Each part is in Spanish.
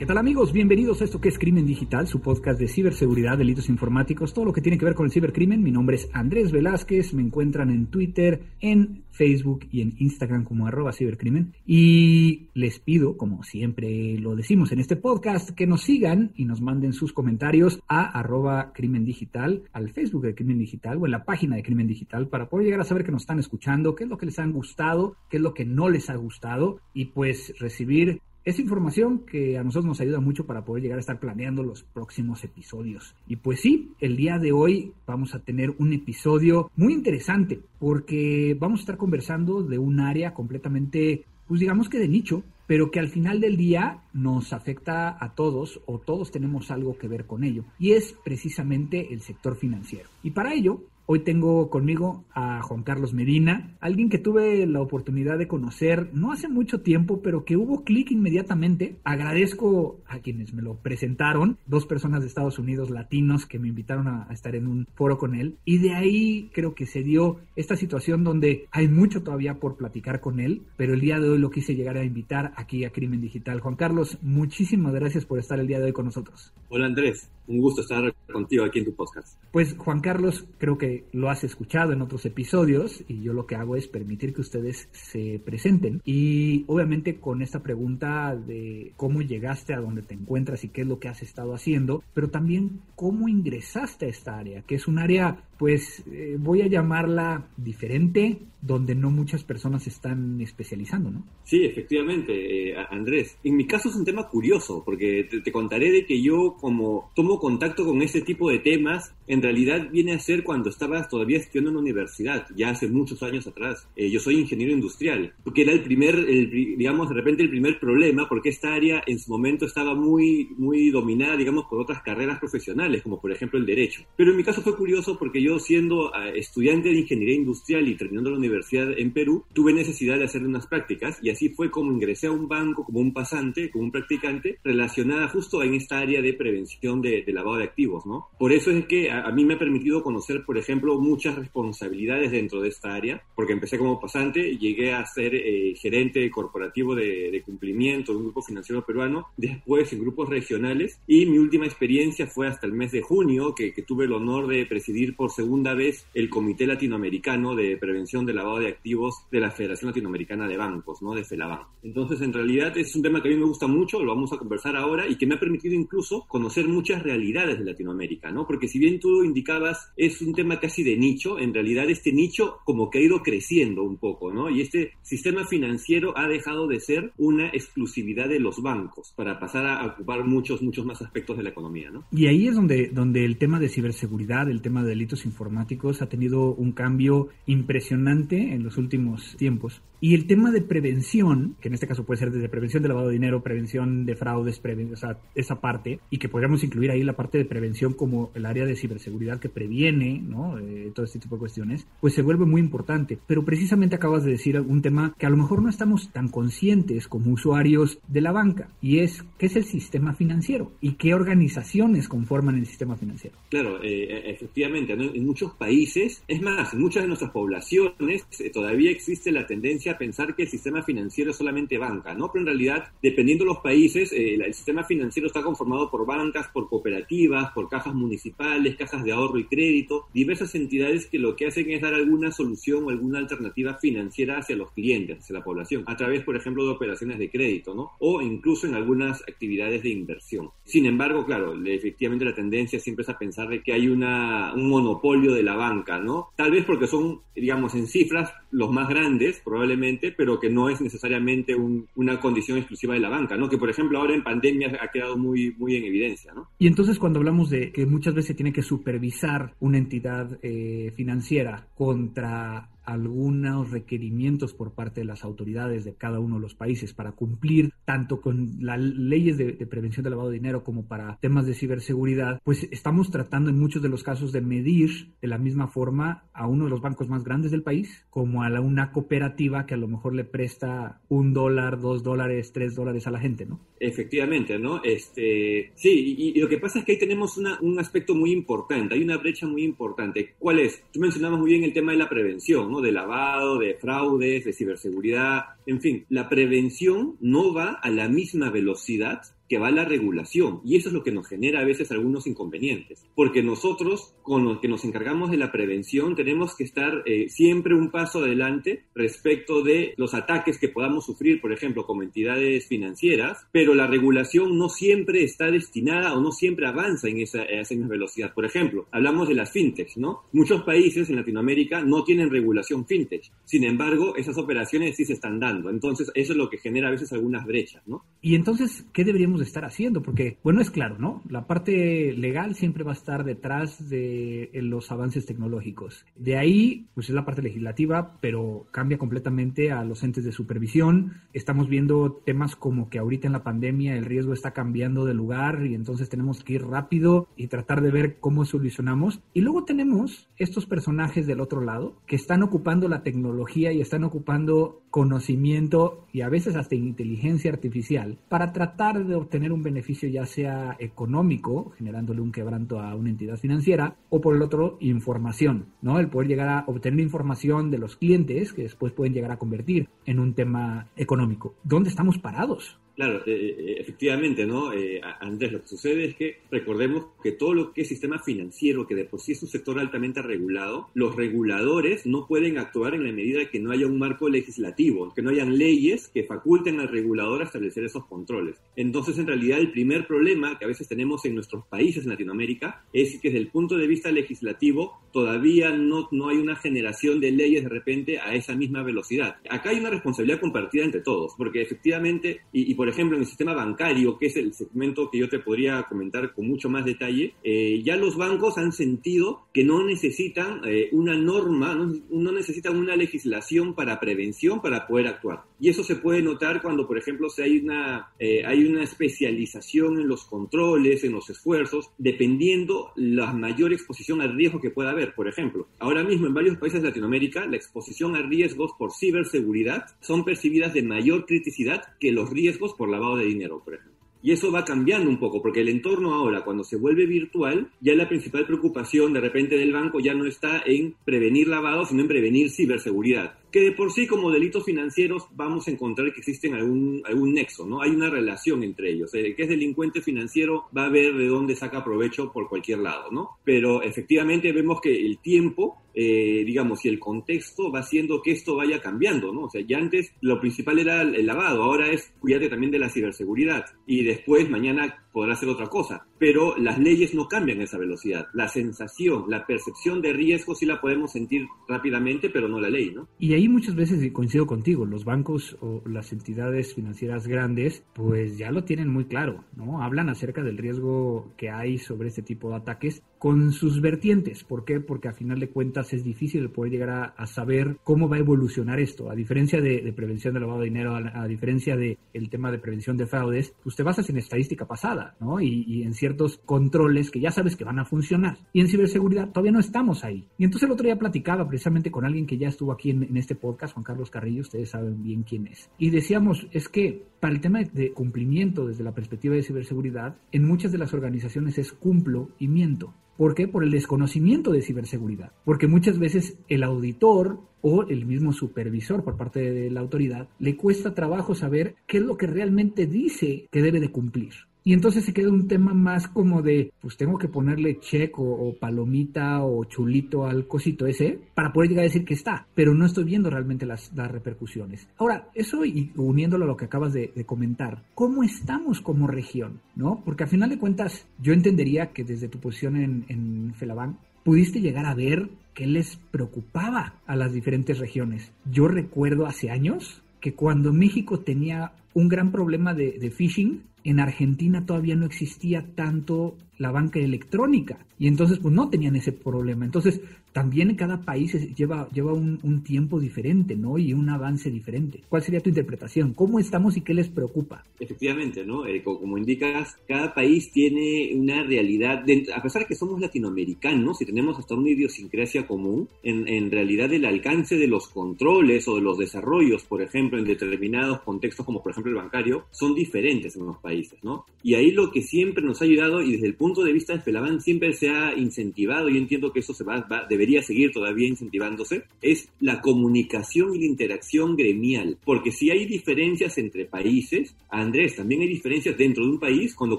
¿Qué tal amigos? Bienvenidos a esto que es Crimen Digital, su podcast de ciberseguridad, delitos informáticos, todo lo que tiene que ver con el cibercrimen. Mi nombre es Andrés Velázquez, me encuentran en Twitter, en Facebook y en Instagram como arroba cibercrimen. Y les pido, como siempre lo decimos en este podcast, que nos sigan y nos manden sus comentarios a arroba crimen digital, al Facebook de Crimen Digital o en la página de Crimen Digital para poder llegar a saber que nos están escuchando, qué es lo que les han gustado, qué es lo que no les ha gustado y pues recibir es información que a nosotros nos ayuda mucho para poder llegar a estar planeando los próximos episodios. Y pues sí, el día de hoy vamos a tener un episodio muy interesante porque vamos a estar conversando de un área completamente, pues digamos que de nicho, pero que al final del día nos afecta a todos o todos tenemos algo que ver con ello. Y es precisamente el sector financiero. Y para ello Hoy tengo conmigo a Juan Carlos Medina, alguien que tuve la oportunidad de conocer no hace mucho tiempo, pero que hubo clic inmediatamente. Agradezco a quienes me lo presentaron, dos personas de Estados Unidos latinos que me invitaron a, estar en un foro con él. Y de ahí creo que se dio esta situación donde hay mucho todavía por platicar con él, pero el día de hoy lo quise llegar a invitar aquí a Crimen Digital. Juan Carlos, muchísimas gracias por estar el día de hoy con nosotros. Hola Andrés, un gusto estar contigo aquí en tu podcast. Pues Juan Carlos, creo que lo has escuchado en otros episodios y yo lo que hago es permitir que ustedes se presenten y obviamente con esta pregunta de cómo llegaste a donde te encuentras y qué es lo que has estado haciendo, pero también cómo ingresaste a esta área, que es un área pues eh, voy a llamarla diferente, donde no muchas personas están especializando, ¿no? Sí, efectivamente, eh, Andrés. En mi caso es un tema curioso, porque te, contaré de que yo como tomo contacto con este tipo de temas, en realidad viene a ser cuando estaba todavía estudiando en la universidad, ya hace muchos años atrás. Eh, yo soy ingeniero industrial, porque era el primer, digamos, de repente el primer problema, porque esta área en su momento estaba muy, muy dominada, digamos, por otras carreras profesionales, como por ejemplo el derecho. Pero en mi caso fue curioso porque yo siendo ah, estudiante de ingeniería industrial y terminando la universidad en Perú, tuve necesidad de hacer unas prácticas y así fue como ingresé a un banco como un pasante, como un practicante, relacionada justo en esta área de prevención de, lavado de activos, ¿no? Por eso es que a, mí me ha permitido conocer, por ejemplo, muchas responsabilidades dentro de esta área, porque empecé como pasante, llegué a ser eh, gerente corporativo de, cumplimiento de un grupo financiero peruano, después en grupos regionales y mi última experiencia fue hasta el mes de junio, que, que tuve el honor de presidir por segunda vez el Comité Latinoamericano de Prevención del Lavado de Activos de la Federación Latinoamericana de Bancos, ¿no? De FELABAN. Entonces, en realidad es un tema que a mí me gusta mucho, lo vamos a conversar ahora y que me ha permitido incluso conocer muchas realidades de Latinoamérica, ¿no? Porque si bien tú indicabas es un tema casi de nicho, en realidad este nicho como que ha ido creciendo un poco, ¿no? Y este sistema financiero ha dejado de ser una exclusividad de los bancos para pasar a ocupar muchos, muchos más aspectos de la economía, ¿no? Y ahí es donde, donde el tema de ciberseguridad, el tema de delitos informáticos ha tenido un cambio impresionante en los últimos tiempos. Y el tema de prevención, que en este caso puede ser desde prevención de lavado de dinero, prevención de fraudes, o sea, esa parte, y que podríamos incluir ahí la parte de prevención como el área de ciberseguridad que previene, ¿no? Eh, todo este tipo de cuestiones, pues se vuelve muy importante. Pero precisamente acabas de decir un tema que a lo mejor no estamos tan conscientes como usuarios de la banca, y es qué es el sistema financiero y qué organizaciones conforman el sistema financiero. Claro, eh, e, efectivamente, en muchos países, es más, en muchas de nuestras poblaciones eh, todavía existe la tendencia pensar que el sistema financiero es solamente banca, ¿no? Pero en realidad, dependiendo de los países, eh, el sistema financiero está conformado por bancas, por cooperativas, por cajas municipales, cajas de ahorro y crédito, diversas entidades que lo que hacen es dar alguna solución o alguna alternativa financiera hacia los clientes, hacia la población, a través, por ejemplo, de operaciones de crédito, ¿no? O incluso en algunas actividades de inversión. Sin embargo, claro, efectivamente la tendencia siempre es a pensar que hay una, un monopolio de la banca, ¿no? Tal vez porque son, digamos, en cifras los más grandes, probablemente pero que no es necesariamente una condición exclusiva de la banca, ¿no? Que por ejemplo ahora en pandemia ha quedado muy, muy en evidencia, ¿no? Y entonces cuando hablamos de que muchas veces tiene que supervisar una entidad eh, financiera contra algunos requerimientos por parte de las autoridades de cada uno de los países para cumplir tanto con las leyes de, prevención del lavado de dinero como para temas de ciberseguridad, pues estamos tratando en muchos de los casos de medir de la misma forma a uno de los bancos más grandes del país como a una cooperativa que a lo mejor le presta un dólar, dos dólares, tres dólares a la gente, ¿no? Efectivamente, ¿no? Este, sí, y, lo que pasa es que ahí tenemos un aspecto muy importante, hay una brecha muy importante. ¿Cuál es? Tú mencionabas muy bien el tema de la prevención, ¿no? De lavado, de fraudes, de ciberseguridad, en fin, la prevención no va a la misma velocidad que va la regulación. Y eso es lo que nos genera a veces algunos inconvenientes. Porque nosotros, con los que nos encargamos de la prevención, tenemos que estar eh, siempre un paso adelante respecto de los ataques que podamos sufrir, por ejemplo, como entidades financieras, pero la regulación no siempre está destinada o no siempre avanza en esa, esa misma velocidad. Por ejemplo, hablamos de las fintechs, ¿no? Muchos países en Latinoamérica no tienen regulación fintech. Sin embargo, esas operaciones sí se están dando. Entonces, eso es lo que genera a veces algunas brechas, ¿no? Y entonces, ¿qué deberíamos estar haciendo, porque, bueno, es claro, ¿no? La parte legal siempre va a estar detrás de los avances tecnológicos. De ahí, pues es la parte legislativa, pero cambia completamente a los entes de supervisión. Estamos viendo temas como que ahorita en la pandemia el riesgo está cambiando de lugar y entonces tenemos que ir rápido y tratar de ver cómo solucionamos. Y luego tenemos estos personajes del otro lado que están ocupando la tecnología y están ocupando conocimiento y a veces hasta inteligencia artificial para tratar de obtener un beneficio ya sea económico, generándole un quebranto a una entidad financiera, o por el otro, información, ¿no? El poder llegar a obtener información de los clientes que después pueden llegar a convertir en un tema económico. ¿Dónde estamos parados? Claro, eh, eh, efectivamente, ¿no? Eh, Andrés, lo que sucede es que recordemos que todo lo que es sistema financiero, que de por sí es un sector altamente regulado, los reguladores no pueden actuar en la medida que no haya un marco legislativo, que no hayan leyes que faculten al regulador a establecer esos controles. Entonces, en realidad, el primer problema que a veces tenemos en nuestros países en Latinoamérica es que desde el punto de vista legislativo todavía no, no hay una generación de leyes de repente a esa misma velocidad. Acá hay una responsabilidad compartida entre todos, porque efectivamente, y, y por ejemplo, en el sistema bancario, que es el segmento que yo te podría comentar con mucho más detalle, eh, ya los bancos han sentido que no necesitan eh, una norma, no, necesitan una legislación para prevención para poder actuar. Y eso se puede notar cuando, por ejemplo, si hay una, eh, hay una especialización en los controles, en los esfuerzos, dependiendo la mayor exposición al riesgo que pueda haber. Por ejemplo, ahora mismo en varios países de Latinoamérica, la exposición a riesgos por ciberseguridad son percibidas de mayor criticidad que los riesgos por lavado de dinero, por ejemplo. Y eso va cambiando un poco, porque el entorno ahora, cuando se vuelve virtual, ya la principal preocupación de repente del banco ya no está en prevenir lavado, sino en prevenir ciberseguridad que de por sí como delitos financieros vamos a encontrar que existen algún, algún nexo, ¿no? Hay una relación entre ellos. El que es delincuente financiero va a ver de dónde saca provecho por cualquier lado, ¿no? Pero efectivamente vemos que el tiempo, eh, digamos, y el contexto va haciendo que esto vaya cambiando, ¿no? O sea, ya antes lo principal era el lavado, ahora es cuidarte también de la ciberseguridad y después mañana podrá ser otra cosa, pero las leyes no cambian esa velocidad. La sensación, la percepción de riesgo sí la podemos sentir rápidamente, pero no la ley, ¿no? Y ahí muchas veces coincido contigo, los bancos o las entidades financieras grandes, pues ya lo tienen muy claro, ¿no? Hablan acerca del riesgo que hay sobre este tipo de ataques con sus vertientes. ¿Por qué? Porque a final de cuentas es difícil poder llegar a, saber cómo va a evolucionar esto. A diferencia de, prevención de lavado de dinero, a, diferencia del el tema de prevención de fraudes, pues te basas en estadística pasada, ¿no? Y, en ciertos controles que ya sabes que van a funcionar. Y en ciberseguridad todavía no estamos ahí. Y entonces el otro día platicaba precisamente con alguien que ya estuvo aquí en, en este podcast, Juan Carlos Carrillo, ustedes saben bien quién es. Y decíamos, es que para el tema de cumplimiento desde la perspectiva de ciberseguridad, en muchas de las organizaciones es cumplo y miento. ¿Por qué? Por el desconocimiento de ciberseguridad. Porque muchas veces el auditor o el mismo supervisor por parte de la autoridad le cuesta trabajo saber qué es lo que realmente dice que debe de cumplir. Y entonces se queda un tema más como de, pues tengo que ponerle check o, palomita o chulito al cosito ese para poder llegar a decir que está, pero no estoy viendo realmente las, repercusiones. Ahora, eso y uniéndolo a lo que acabas de, comentar, ¿cómo estamos como región? ¿No? Porque al final de cuentas, yo entendería que desde tu posición en, en Felaban, pudiste llegar a ver qué les preocupaba a las diferentes regiones. Yo recuerdo hace años que cuando México tenía un gran problema de, phishing, en Argentina todavía no existía tanto la banca electrónica y entonces pues no tenían ese problema. Entonces también cada país lleva, lleva un, tiempo diferente, ¿no? Y un avance diferente. ¿Cuál sería tu interpretación? ¿Cómo estamos y qué les preocupa? Efectivamente, ¿no? Eh, como, indicas, cada país tiene una realidad, a pesar de que somos latinoamericanos y tenemos hasta una idiosincrasia común, en, en realidad el alcance de los controles o de los desarrollos, por ejemplo, en determinados contextos como por ejemplo el bancario, son diferentes en los países, ¿no? Y ahí lo que siempre nos ha ayudado y desde el punto de vista de Felaban siempre se ha incentivado, y entiendo que eso se va, va debería seguir todavía incentivándose, es la comunicación y la interacción gremial. Porque si hay diferencias entre países, Andrés, también hay diferencias dentro de un país cuando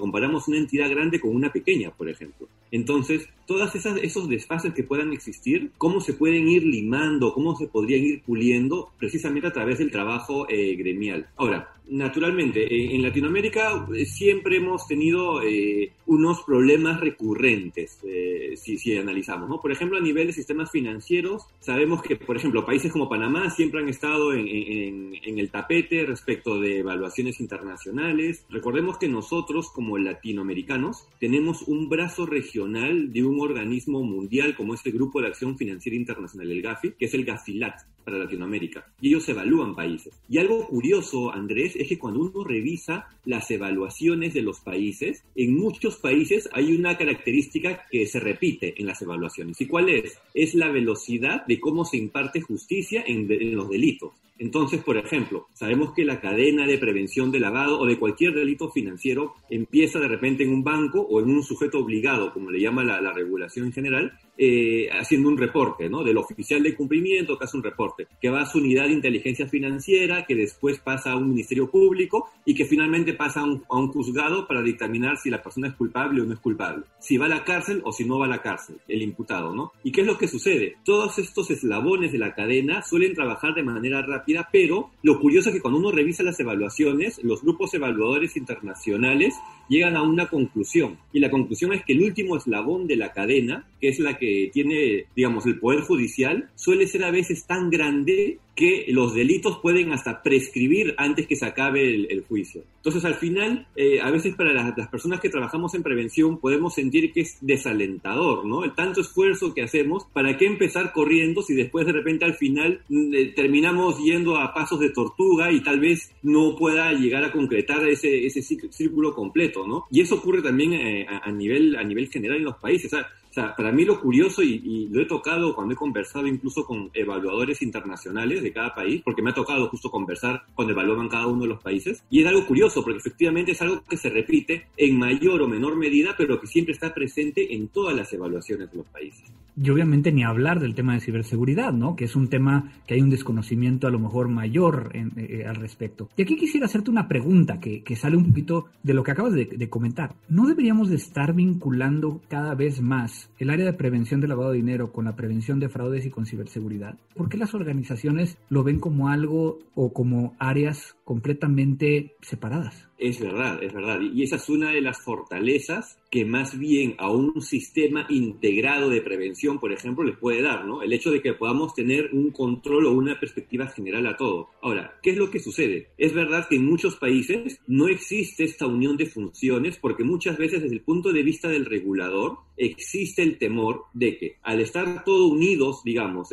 comparamos una entidad grande con una pequeña, por ejemplo. Entonces, todas esas, esos desfases que puedan existir, ¿cómo se pueden ir limando? ¿Cómo se podrían ir puliendo? Precisamente a través del trabajo eh, gremial. Ahora, naturalmente, en, Latinoamérica eh, siempre hemos tenido eh, unos problemas recurrentes, eh, si, si, analizamos, ¿no? Por ejemplo, a nivel de sistemas financieros, sabemos que, por ejemplo, países como Panamá siempre han estado en, en, el tapete respecto de evaluaciones internacionales. Recordemos que nosotros, como latinoamericanos, tenemos un brazo regional de un organismo mundial como este Grupo de Acción Financiera Internacional, el GAFI, que es el GAFILAT para Latinoamérica. Y ellos evalúan países. Y algo curioso, Andrés, es que cuando uno revisa las evaluaciones de los países, en muchos países hay una característica que se repite en las evaluaciones. ¿Y cuál es? Es la velocidad de cómo se imparte justicia en, los delitos. Entonces, por ejemplo, sabemos que la cadena de prevención de lavado o de cualquier delito financiero empieza de repente en un banco o en un sujeto obligado, como le llama la, la regulación en general, eh, haciendo un reporte, ¿no? Del oficial de cumplimiento que hace un reporte, que va a su unidad de inteligencia financiera, que después pasa a un ministerio público y que finalmente pasa a un, a un juzgado para dictaminar si la persona es culpable o no es culpable, si va a la cárcel o si no va a la cárcel, el imputado, ¿no? ¿Y qué es lo que sucede? Todos estos eslabones de la cadena suelen trabajar de manera rápida, pero lo curioso es que cuando uno revisa las evaluaciones, los grupos evaluadores internacionales llegan a una conclusión. Y la conclusión es que el último eslabón de la cadena, que es la que tiene, digamos, el Poder Judicial, suele ser a veces tan grande que los delitos pueden hasta prescribir antes que se acabe el, juicio. Entonces, al final, eh, a veces para las, personas que trabajamos en prevención podemos sentir que es desalentador, ¿no? El tanto esfuerzo que hacemos, ¿para qué empezar corriendo si después de repente al final mm, eh, terminamos yendo a pasos de tortuga y tal vez no pueda llegar a concretar ese, ese círculo completo, ¿no? Y eso ocurre también eh, a, nivel, a nivel general en los países. O sea, para mí lo curioso, y, lo he tocado cuando he conversado incluso con evaluadores internacionales de cada país, porque me ha tocado justo conversar cuando evalúan cada uno de los países, y es algo curioso, porque efectivamente es algo que se repite en mayor o menor medida, pero que siempre está presente en todas las evaluaciones de los países. Y obviamente ni hablar del tema de ciberseguridad, ¿no? Que es un tema que hay un desconocimiento a lo mejor mayor eh, eh, al respecto. Y aquí quisiera hacerte una pregunta que, sale un poquito de lo que acabas de, de comentar. ¿No deberíamos de estar vinculando cada vez más el área de prevención de lavado de dinero con la prevención de fraudes y con ciberseguridad? ¿Por qué las organizaciones lo ven como algo o como áreas completamente separadas? Es verdad, es verdad. Y esa es una de las fortalezas que más bien a un sistema integrado de prevención, por ejemplo, les puede dar, ¿no? El hecho de que podamos tener un control o una perspectiva general a todo. Ahora, ¿qué es lo que sucede? Es verdad que en muchos países no existe esta unión de funciones porque muchas veces desde el punto de vista del regulador existe el temor de que al estar todos unidos, digamos,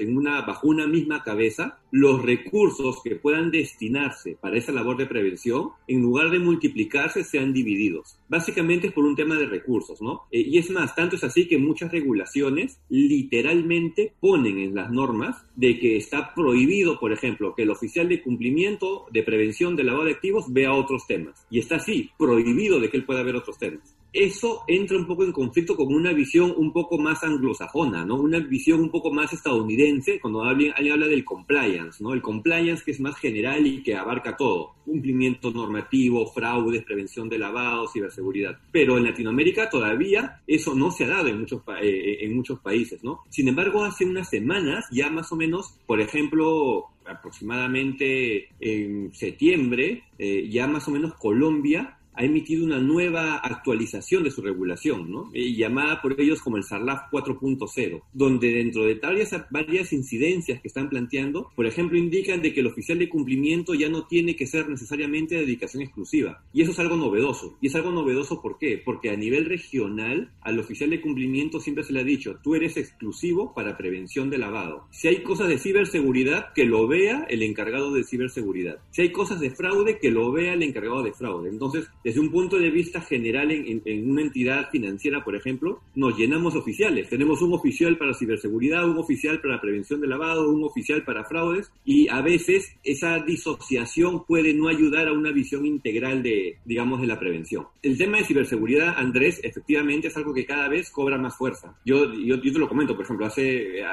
bajo una misma cabeza, los recursos que puedan destinarse para esa labor de prevención, en lugar de multiplicarse, sean divididos. Básicamente es por un tema de recursos, ¿no? Eh, y es más, tanto es así que muchas regulaciones literalmente ponen en las normas de que está prohibido, por ejemplo, que el oficial de cumplimiento de prevención de lavado de activos vea otros temas. Y está así, prohibido de que él pueda ver otros temas eso entra un poco en conflicto con una visión un poco más anglosajona, ¿no? Una visión un poco más estadounidense cuando alguien, habla del compliance, ¿no? El compliance que es más general y que abarca todo, cumplimiento normativo, fraudes, prevención de lavado, ciberseguridad. Pero en Latinoamérica todavía eso no se ha dado en muchos, eh, en muchos países, ¿no? Sin embargo, hace unas semanas ya más o menos, por ejemplo, aproximadamente en septiembre, eh, ya más o menos Colombia ha emitido una nueva actualización de su regulación. Eh, llamada por ellos como el SARLAF 4.0, donde dentro de varias, varias incidencias que están planteando, por ejemplo, indican de que el oficial de cumplimiento ya no tiene que ser necesariamente de dedicación exclusiva. Y eso es algo novedoso. Y es algo novedoso ¿por qué? Porque a nivel regional, al oficial de cumplimiento siempre se le ha dicho, tú eres exclusivo para prevención de lavado. Si hay cosas de ciberseguridad, que lo vea el encargado de ciberseguridad. Si hay cosas de fraude, que lo vea el encargado de fraude. Entonces, desde un punto de vista general en, una entidad financiera, por ejemplo, nos llenamos oficiales. Tenemos un oficial para ciberseguridad, un oficial para prevención de lavado, un oficial para fraudes y a veces esa disociación puede no ayudar a una visión integral de, digamos, de la prevención. El tema de ciberseguridad, Andrés, efectivamente es algo que cada vez cobra más fuerza. Yo, te lo comento, por ejemplo, hace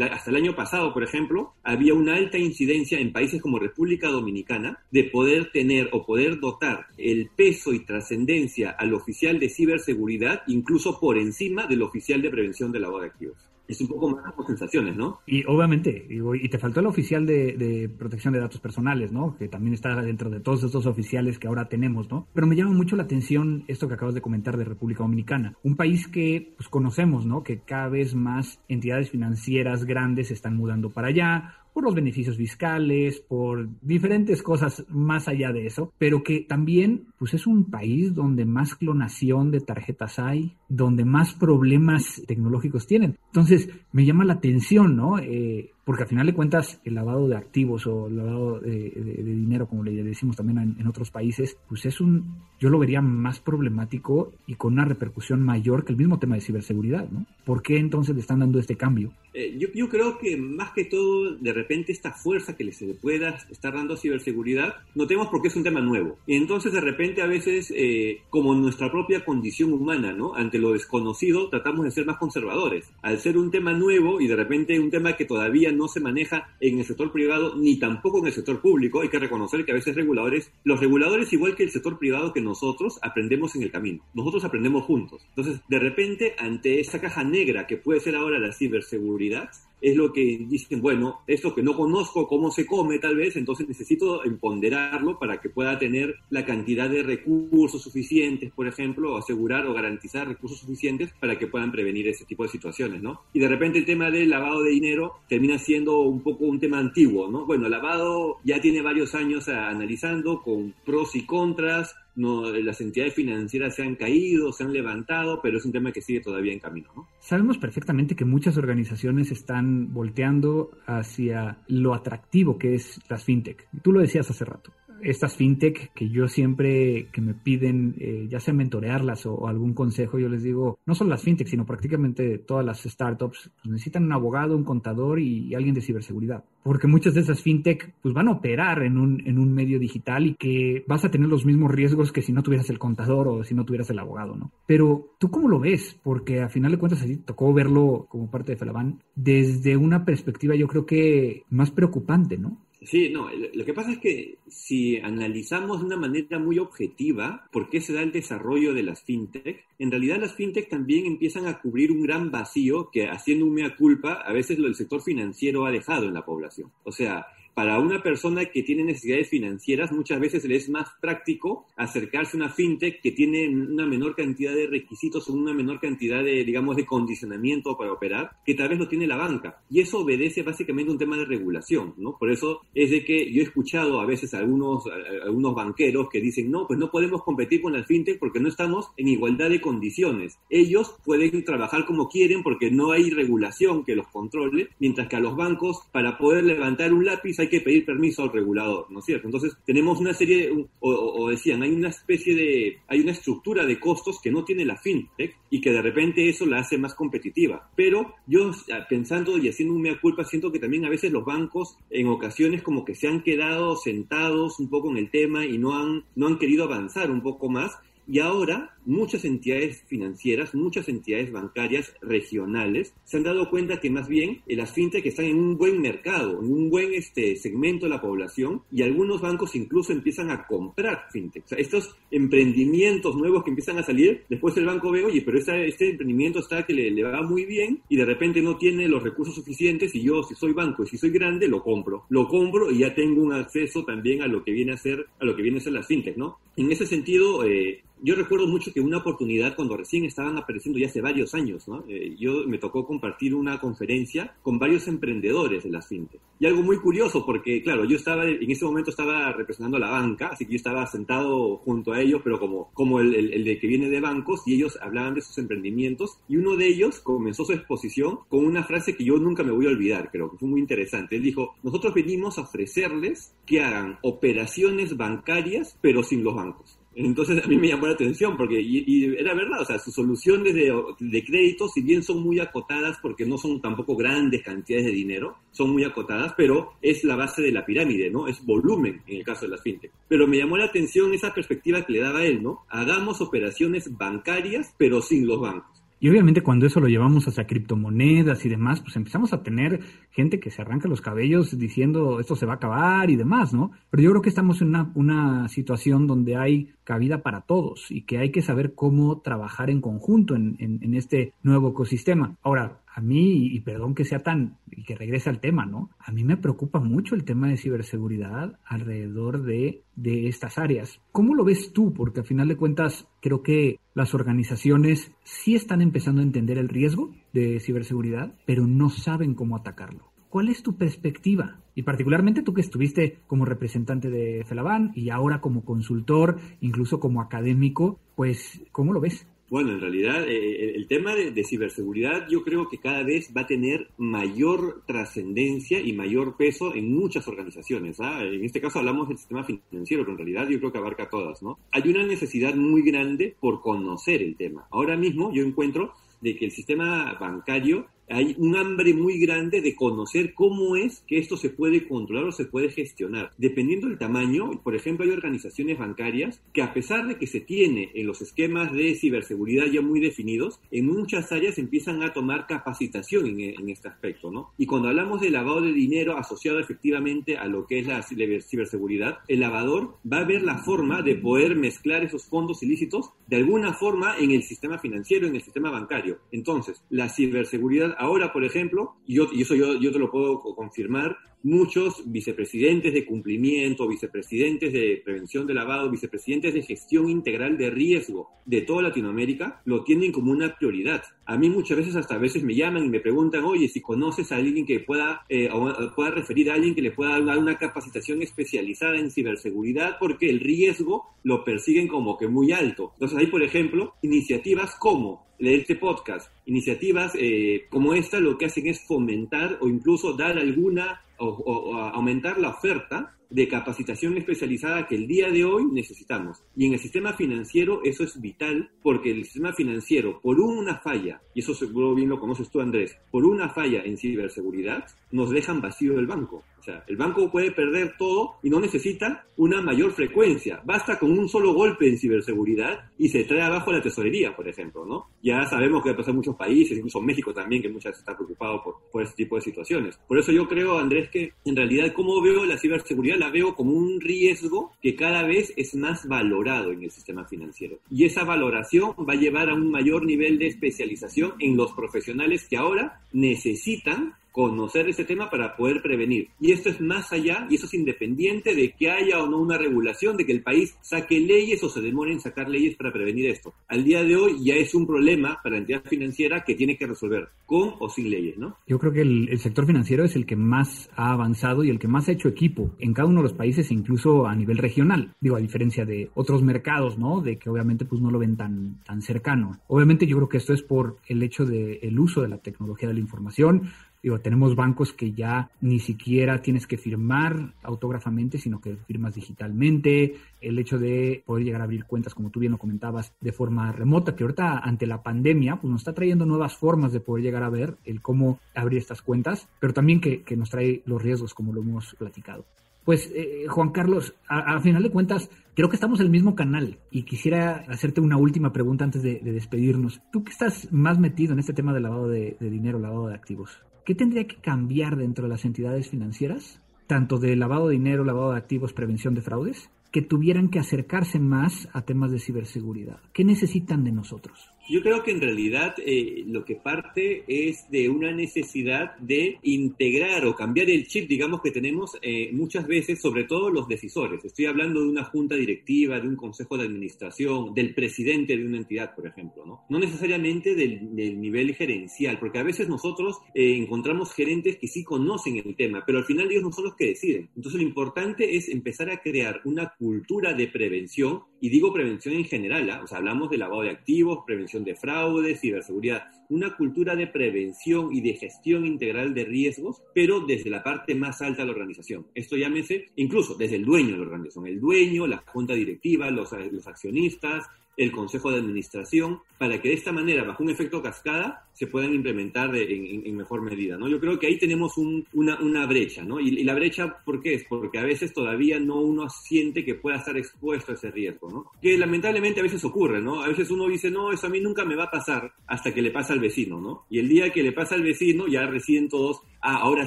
hasta el año pasado, por ejemplo, había una alta incidencia en países como República Dominicana de poder tener o poder dotar el peso y trascendencia al oficial de ciberseguridad incluso por encima del oficial de prevención de lavado de activos es un poco más por sensaciones, ¿no? Y obviamente, y, te faltó el oficial de, protección de datos personales, ¿no? Que también está dentro de todos estos oficiales que ahora tenemos, ¿no? Pero me llama mucho la atención esto que acabas de comentar de República Dominicana, un país que pues conocemos, ¿no? Que cada vez más entidades financieras grandes están mudando para allá, por los beneficios fiscales, por diferentes cosas más allá de eso, pero que también pues es un país donde más clonación de tarjetas hay, donde más problemas tecnológicos tienen. Entonces, me llama la atención, ¿no? Eh, porque al final de cuentas el lavado de activos o el lavado de, dinero, como le decimos también en, otros países, pues es un, yo lo vería más problemático y con una repercusión mayor que el mismo tema de ciberseguridad, ¿no? ¿Por qué entonces le están dando este cambio? Eh, yo, yo, creo que más que todo, de repente esta fuerza que se le pueda estar dando a ciberseguridad, notemos porque es un tema nuevo. Y entonces de repente a veces, eh, como nuestra propia condición humana, ¿no? Ante lo desconocido, tratamos de ser más conservadores. Al ser un tema nuevo y de repente un tema que todavía no se maneja en el sector privado ni tampoco en el sector público. Hay que reconocer que a veces reguladores, los reguladores igual que el sector privado que nosotros aprendemos en el camino. Nosotros aprendemos juntos. Entonces, de repente, ante esa caja negra que puede ser ahora la ciberseguridad, es lo que dicen, bueno, esto que no conozco cómo se come tal vez, entonces necesito empoderarlo para que pueda tener la cantidad de recursos suficientes, por ejemplo, asegurar o garantizar recursos suficientes para que puedan prevenir ese tipo de situaciones, ¿no? Y de repente el tema del lavado de dinero termina siendo un poco un tema antiguo, ¿no? Bueno, lavado ya tiene varios años analizando con pros y contras, no, las entidades financieras se han caído, se han levantado, pero es un tema que sigue todavía en camino. ¿no? Sabemos perfectamente que muchas organizaciones están volteando hacia lo atractivo que es las fintech. Tú lo decías hace rato estas fintech que yo siempre que me piden, eh, ya sea mentorearlas o, algún consejo, yo les digo, no solo las fintech, sino prácticamente todas las startups, pues necesitan un abogado, un contador y, alguien de ciberseguridad. Porque muchas de esas fintech pues van a operar en un, en un medio digital y que vas a tener los mismos riesgos que si no tuvieras el contador o si no tuvieras el abogado, ¿no? Pero tú cómo lo ves? Porque a final de cuentas así tocó verlo como parte de Felaban desde una perspectiva yo creo que más preocupante, ¿no? Sí, no, lo que pasa es que si analizamos de una manera muy objetiva por qué se da el desarrollo de las fintech, en realidad las fintech también empiezan a cubrir un gran vacío que haciendo un mea culpa a veces lo el sector financiero ha dejado en la población. O sea, para una persona que tiene necesidades financieras, muchas veces le es más práctico acercarse a una fintech que tiene una menor cantidad de requisitos o una menor cantidad de, digamos, de condicionamiento para operar, que tal vez lo tiene la banca. Y eso obedece básicamente a un tema de regulación, ¿no? Por eso es de que yo he escuchado a veces a algunos, algunos banqueros que dicen, no, pues no podemos competir con la fintech porque no estamos en igualdad de condiciones. Ellos pueden trabajar como quieren porque no hay regulación que los controle, mientras que a los bancos, para poder levantar un lápiz, hay que pedir permiso al regulador, ¿no es cierto? Entonces tenemos una serie, o, decían, hay una especie de, hay una estructura de costos que no tiene la fintech y que de repente eso la hace más competitiva. Pero yo pensando y haciendo un mea culpa, siento que también a veces los bancos en ocasiones como que se han quedado sentados un poco en el tema y no han, no han querido avanzar un poco más Y ahora muchas entidades financieras, muchas entidades bancarias regionales se han dado cuenta que más bien eh, las fintech están en un buen mercado, en un buen este, segmento de la población y algunos bancos incluso empiezan a comprar fintech. O sea, estos emprendimientos nuevos que empiezan a salir, después el banco ve, oye, pero este emprendimiento está que le, le, va muy bien y de repente no tiene los recursos suficientes y yo si soy banco y si soy grande lo compro. Lo compro y ya tengo un acceso también a lo que viene a ser, a lo que viene a ser las fintech, ¿no? En ese sentido, eh, yo recuerdo mucho que una oportunidad cuando recién estaban apareciendo ya hace varios años, ¿no? Eh, yo me tocó compartir una conferencia con varios emprendedores de las fintech. Y algo muy curioso porque, claro, yo estaba, en ese momento estaba representando a la banca, así que yo estaba sentado junto a ellos, pero como, como el, el, de que viene de bancos, y ellos hablaban de sus emprendimientos, y uno de ellos comenzó su exposición con una frase que yo nunca me voy a olvidar, creo que fue muy interesante. Él dijo, nosotros venimos a ofrecerles que hagan operaciones bancarias, pero sin los bancos. Entonces a mí me llamó la atención porque y, era verdad, o sea, sus soluciones de, de crédito, si bien son muy acotadas porque no son tampoco grandes cantidades de dinero, son muy acotadas, pero es la base de la pirámide, ¿no? Es volumen en el caso de las fintech. Pero me llamó la atención esa perspectiva que le daba él, ¿no? Hagamos operaciones bancarias, pero sin los bancos. Y obviamente cuando eso lo llevamos hacia criptomonedas y demás, pues empezamos a tener gente que se arranca los cabellos diciendo esto se va a acabar y demás, ¿no? Pero yo creo que estamos en una, una situación donde hay cabida para todos y que hay que saber cómo trabajar en conjunto en, en, este nuevo ecosistema. Ahora, a mí, y perdón que sea tan, y que regrese al tema, ¿no? A mí me preocupa mucho el tema de ciberseguridad alrededor de, de estas áreas. ¿Cómo lo ves tú? Porque al final de cuentas, creo que las organizaciones sí están empezando a entender el riesgo de ciberseguridad, pero no saben cómo atacarlo. ¿Cuál es tu perspectiva? Y particularmente tú que estuviste como representante de Felaban y ahora como consultor, incluso como académico, pues, ¿cómo lo ves? Bueno, en realidad eh, el tema de, ciberseguridad yo creo que cada vez va a tener mayor trascendencia y mayor peso en muchas organizaciones. ¿ah? En este caso hablamos del sistema financiero, pero en realidad yo creo que abarca todas. ¿no? Hay una necesidad muy grande por conocer el tema. Ahora mismo yo encuentro de que el sistema bancario hay un hambre muy grande de conocer cómo es que esto se puede controlar o se puede gestionar. Dependiendo del tamaño, por ejemplo, hay organizaciones bancarias que a pesar de que se tiene en los esquemas de ciberseguridad ya muy definidos, en muchas áreas empiezan a tomar capacitación en, este aspecto, ¿no? Y cuando hablamos de lavado de dinero asociado efectivamente a lo que es la ciberseguridad, el lavador va a ver la forma de poder mezclar esos fondos ilícitos de alguna forma en el sistema financiero, en el sistema bancario. Entonces, la ciberseguridad ahora, por ejemplo, y, yo, eso yo, yo te lo puedo confirmar, muchos vicepresidentes de cumplimiento, vicepresidentes de prevención de lavado, vicepresidentes de gestión integral de riesgo de toda Latinoamérica lo tienen como una prioridad. A mí muchas veces hasta a veces me llaman y me preguntan, oye, si conoces a alguien que pueda, eh, pueda referir a alguien que le pueda dar una capacitación especializada en ciberseguridad porque el riesgo lo persiguen como que muy alto. Entonces hay, por ejemplo, iniciativas como este podcast, iniciativas eh, como esta lo que hacen es fomentar o incluso dar alguna o, aumentar la oferta de capacitación especializada que el día de hoy necesitamos. Y en el sistema financiero eso es vital porque el sistema financiero, por una falla, y eso seguro bien lo conoces tú Andrés, por una falla en ciberseguridad, nos dejan vacío el banco. O sea, el banco puede perder todo y no necesita una mayor frecuencia. Basta con un solo golpe en ciberseguridad y se trae abajo la tesorería, por ejemplo, ¿no? Ya sabemos que va a pasar en muchos países, incluso México también, que muchas veces está preocupado por, por este tipo de situaciones. Por eso yo creo, Andrés, que en realidad, como veo la ciberseguridad? La veo como un riesgo que cada vez es más valorado en el sistema financiero. Y esa valoración va a llevar a un mayor nivel de especialización en los profesionales que ahora necesitan conocer ese tema para poder prevenir. Y esto es más allá, y eso es independiente de que haya o no una regulación, de que el país saque leyes o se demore en sacar leyes para prevenir esto. Al día de hoy ya es un problema para la entidad financiera que tiene que resolver, con o sin leyes, ¿no? Yo creo que el, sector financiero es el que más ha avanzado y el que más ha hecho equipo en cada uno de los países, incluso a nivel regional. Digo, a diferencia de otros mercados, ¿no? De que obviamente pues no lo ven tan, tan cercano. Obviamente yo creo que esto es por el hecho del el uso de la tecnología de la información, Digo, tenemos bancos que ya ni siquiera tienes que firmar autógrafamente, sino que firmas digitalmente. El hecho de poder llegar a abrir cuentas, como tú bien lo comentabas, de forma remota, que ahorita ante la pandemia, pues nos está trayendo nuevas formas de poder llegar a ver el cómo abrir estas cuentas, pero también que, nos trae los riesgos, como lo hemos platicado. Pues eh, Juan Carlos, a, final de cuentas, creo que estamos en el mismo canal y quisiera hacerte una última pregunta antes de, despedirnos. Tú que estás más metido en este tema de lavado de dinero, lavado de activos, ¿qué tendría que cambiar dentro de las entidades financieras, tanto de lavado de dinero, lavado de activos, prevención de fraudes, que tuvieran que acercarse más a temas de ciberseguridad? ¿Qué necesitan de nosotros? Yo creo que en realidad eh, lo que parte es de una necesidad de integrar o cambiar el chip, digamos, que tenemos eh, muchas veces, sobre todo los decisores. Estoy hablando de una junta directiva, de un consejo de administración, del presidente de una entidad, por ejemplo, ¿no? No necesariamente del, nivel gerencial, porque a veces nosotros eh, encontramos gerentes que sí conocen el tema, pero al final ellos no son los que deciden. Entonces lo importante es empezar a crear una cultura de prevención, y digo prevención en general, ¿ah? o sea, hablamos de lavado de activos, prevención de fraude, ciberseguridad, una cultura de prevención y de gestión integral de riesgos, pero desde la parte más alta de la organización. Esto llámese incluso desde el dueño de la organización, el dueño, la junta directiva, los, los accionistas, el consejo de administración, para que de esta manera, bajo un efecto cascada, se puedan implementar en, mejor medida, ¿no? Yo creo que ahí tenemos una, brecha, ¿no? Y, la brecha, ¿por qué es? Porque a veces todavía no uno siente que pueda estar expuesto a ese riesgo, ¿no? Que lamentablemente a veces ocurre, ¿no? A veces uno dice, no, eso a mí nunca me va a pasar hasta que le pasa al vecino, ¿no? Y el día que le pasa al vecino, ya recién todos, ah, ahora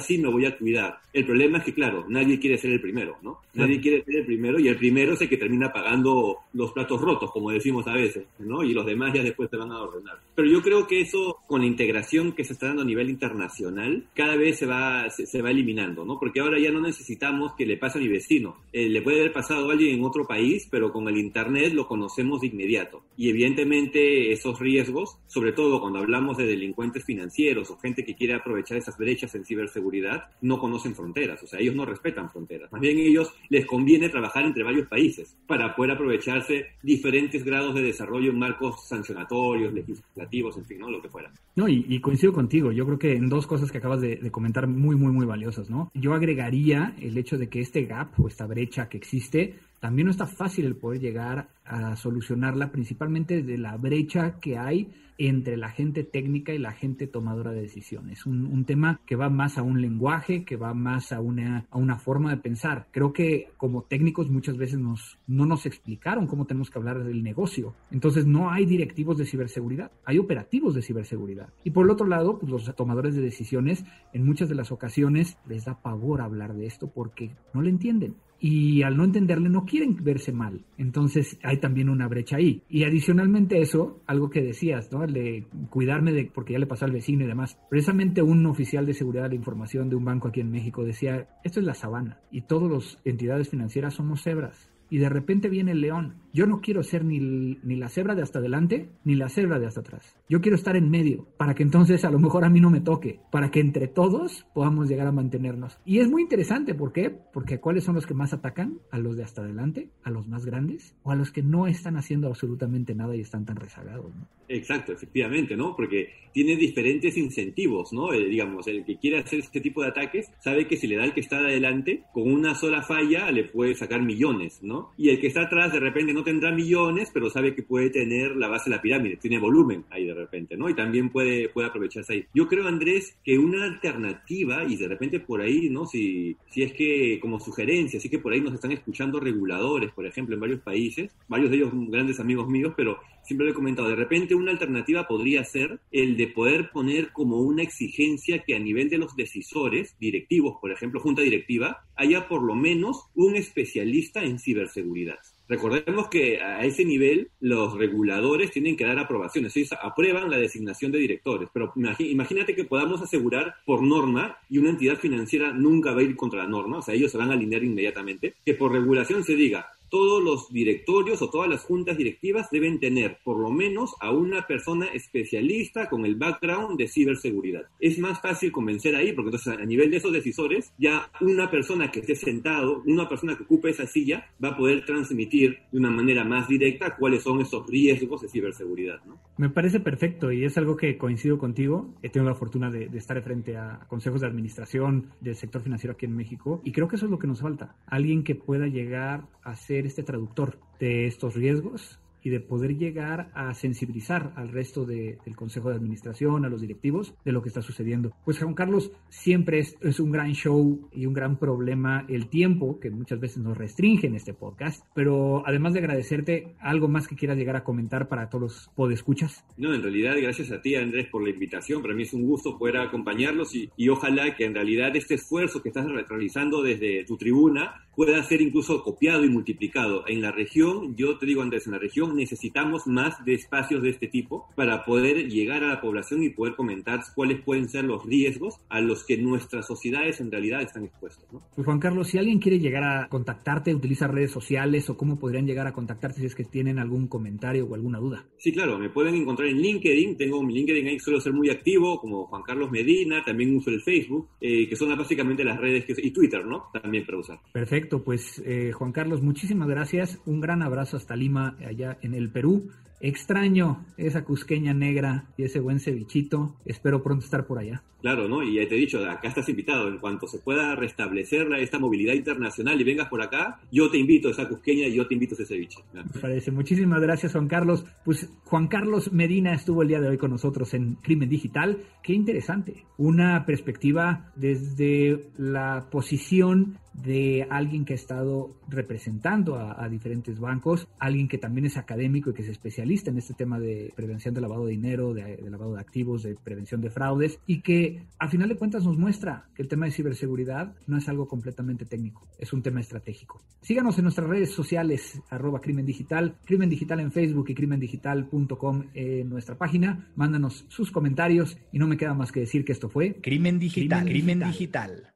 sí me voy a cuidar. El problema es que, claro, nadie quiere ser el primero, ¿no? Nadie quiere ser el primero y el primero es el que termina pagando los platos rotos, como decimos a veces, ¿no? Y los demás ya después te van a ordenar. Pero yo creo que eso, con la integración que se está dando a nivel internacional, cada vez se va, se, va eliminando, ¿no? Porque ahora ya no necesitamos que le pase a mi vecino. Eh, le puede haber pasado a alguien en otro país, pero con el Internet lo conocemos de inmediato. Y evidentemente esos riesgos, sobre todo cuando hablamos de delincuentes financieros o gente que quiere aprovechar esas brechas en ciberseguridad, no conocen fronteras. O sea, ellos no respetan fronteras. Más bien ellos les conviene trabajar entre varios países para poder aprovecharse diferentes grados de desarrollo en marcos sancionatorios, legislativos, en fin, ¿no? Lo que fuera. No, y, coincido contigo. Yo creo que en dos cosas que acabas de, de, comentar muy, muy, muy valiosas, ¿no? Yo agregaría el hecho de que este gap o esta brecha que existe también no está fácil el poder llegar a solucionarla, principalmente de la brecha que hay entre la gente técnica y la gente tomadora de decisiones. Un, un tema que va más a un lenguaje, que va más a una, a una forma de pensar. Creo que como técnicos muchas veces nos, no nos explicaron cómo tenemos que hablar del negocio. Entonces no hay directivos de ciberseguridad, hay operativos de ciberseguridad. Y por el otro lado, pues los tomadores de decisiones en muchas de las ocasiones les da pavor hablar de esto porque no le entienden y al no entenderle no quieren verse mal. Entonces hay también una brecha ahí. Y adicionalmente a eso, algo que decías, ¿no? de cuidarme de porque ya le pasó al vecino y demás. Precisamente un oficial de seguridad de la información de un banco aquí en México decía, esto es la sabana y todas las entidades financieras somos cebras y de repente viene el león. Yo no quiero ser ni, ni, la cebra de hasta adelante, ni la cebra de hasta atrás. Yo quiero estar en medio, para que entonces a lo mejor a mí no me toque, para que entre todos podamos llegar a mantenernos. Y es muy interesante, ¿por qué? Porque ¿cuáles son los que más atacan? A los de hasta adelante, a los más grandes, o a los que no están haciendo absolutamente nada y están tan rezagados, ¿no? Exacto, efectivamente, ¿no? Porque tiene diferentes incentivos, ¿no? Eh, digamos, el que quiere hacer este tipo de ataques sabe que si le da al que está adelante, con una sola falla le puede sacar millones, ¿no? Y el que está atrás de repente no tendrá millones, pero sabe que puede tener la base de la pirámide, tiene volumen ahí de repente, ¿no? Y también puede, puede aprovecharse ahí. Yo creo, Andrés, que una alternativa, y de repente por ahí, ¿no? Si, si es que como sugerencia, así que por ahí nos están escuchando reguladores, por ejemplo, en varios países, varios de ellos grandes amigos míos, pero siempre lo he comentado, de repente una alternativa podría ser el de poder poner como una exigencia que a nivel de los decisores, directivos, por ejemplo, junta directiva, haya por lo menos un especialista en ciberseguridad. Recordemos que a ese nivel los reguladores tienen que dar aprobaciones, ellos aprueban la designación de directores, pero imagínate que podamos asegurar por norma, y una entidad financiera nunca va a ir contra la norma, o sea, ellos se van a alinear inmediatamente, que por regulación se diga, todos los directorios o todas las juntas directivas deben tener por lo menos a una persona especialista con el background de ciberseguridad. Es más fácil convencer ahí porque entonces a nivel de esos decisores ya una persona que esté sentado, una persona que ocupe esa silla va a poder transmitir de una manera más directa cuáles son esos riesgos de ciberseguridad. ¿no? Me parece perfecto y es algo que coincido contigo. He tenido la fortuna de, de estar frente a consejos de administración del sector financiero aquí en México y creo que eso es lo que nos falta. Alguien que pueda llegar a ser este traductor de estos riesgos y de poder llegar a sensibilizar al resto del Consejo de Administración, a los directivos, de lo que está sucediendo. Pues Juan Carlos, siempre es, es un gran show y un gran problema el tiempo, que muchas veces nos restringe en este podcast, pero además de agradecerte, ¿algo más que quieras llegar a comentar para todos los podescuchas? No, en realidad, gracias a ti, Andrés, por la invitación. Para mí es un gusto poder acompañarlos y, y ojalá que en realidad este esfuerzo que estás realizando desde tu tribuna pueda ser incluso copiado y multiplicado. En la región, yo te digo Andrés, en la región necesitamos más de espacios de este tipo para poder llegar a la población y poder comentar cuáles pueden ser los riesgos a los que nuestras sociedades en realidad están expuestas. Pues Juan Carlos, si alguien quiere llegar a contactarte, utiliza redes sociales o cómo podrían llegar a contactarte si es que tienen algún comentario o alguna duda. Sí, claro, me pueden encontrar en LinkedIn, tengo mi LinkedIn ahí, suelo ser muy activo, como Juan Carlos Medina, también uso el Facebook, eh, que son básicamente las redes que... y Twitter, ¿no? También para usar. Perfecto pues eh, Juan Carlos, muchísimas gracias. Un gran abrazo hasta Lima, allá en el Perú. Extraño esa cusqueña negra y ese buen cevichito. Espero pronto estar por allá. Claro, ¿no? Y ya te he dicho, acá estás invitado. En cuanto se pueda restablecer esta movilidad internacional y vengas por acá, yo te invito a esa cusqueña y yo te invito a ese ceviche. Me parece. Muchísimas gracias, Juan Carlos. Pues Juan Carlos Medina estuvo el día de hoy con nosotros en Crimen Digital. Qué interesante. Una perspectiva desde la posición de alguien que ha estado representando a, diferentes bancos, alguien que también es académico y que es especialista en este tema de prevención de lavado de dinero, de, lavado de activos, de prevención de fraudes y que a final de cuentas nos muestra que el tema de ciberseguridad no es algo completamente técnico, es un tema estratégico. Síganos en nuestras redes sociales, arroba crimen digital, crimen digital en Facebook y crimendigital.com en nuestra página. Mándanos sus comentarios y no me queda más que decir que esto fue Crimen Digital. Crimen digital.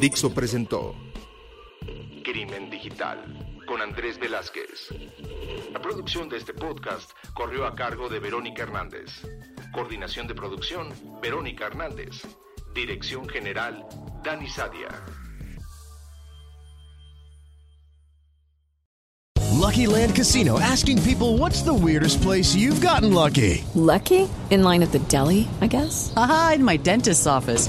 Dixo presentó Crimen Digital con Andrés Velázquez. La producción de este podcast corrió a cargo de Verónica Hernández. Coordinación de producción, Verónica Hernández. Dirección General, Dani Sadia. Lucky Land Casino asking people what's the weirdest place you've gotten lucky? Lucky? In line at the deli, I guess? Aha, in my dentist's office.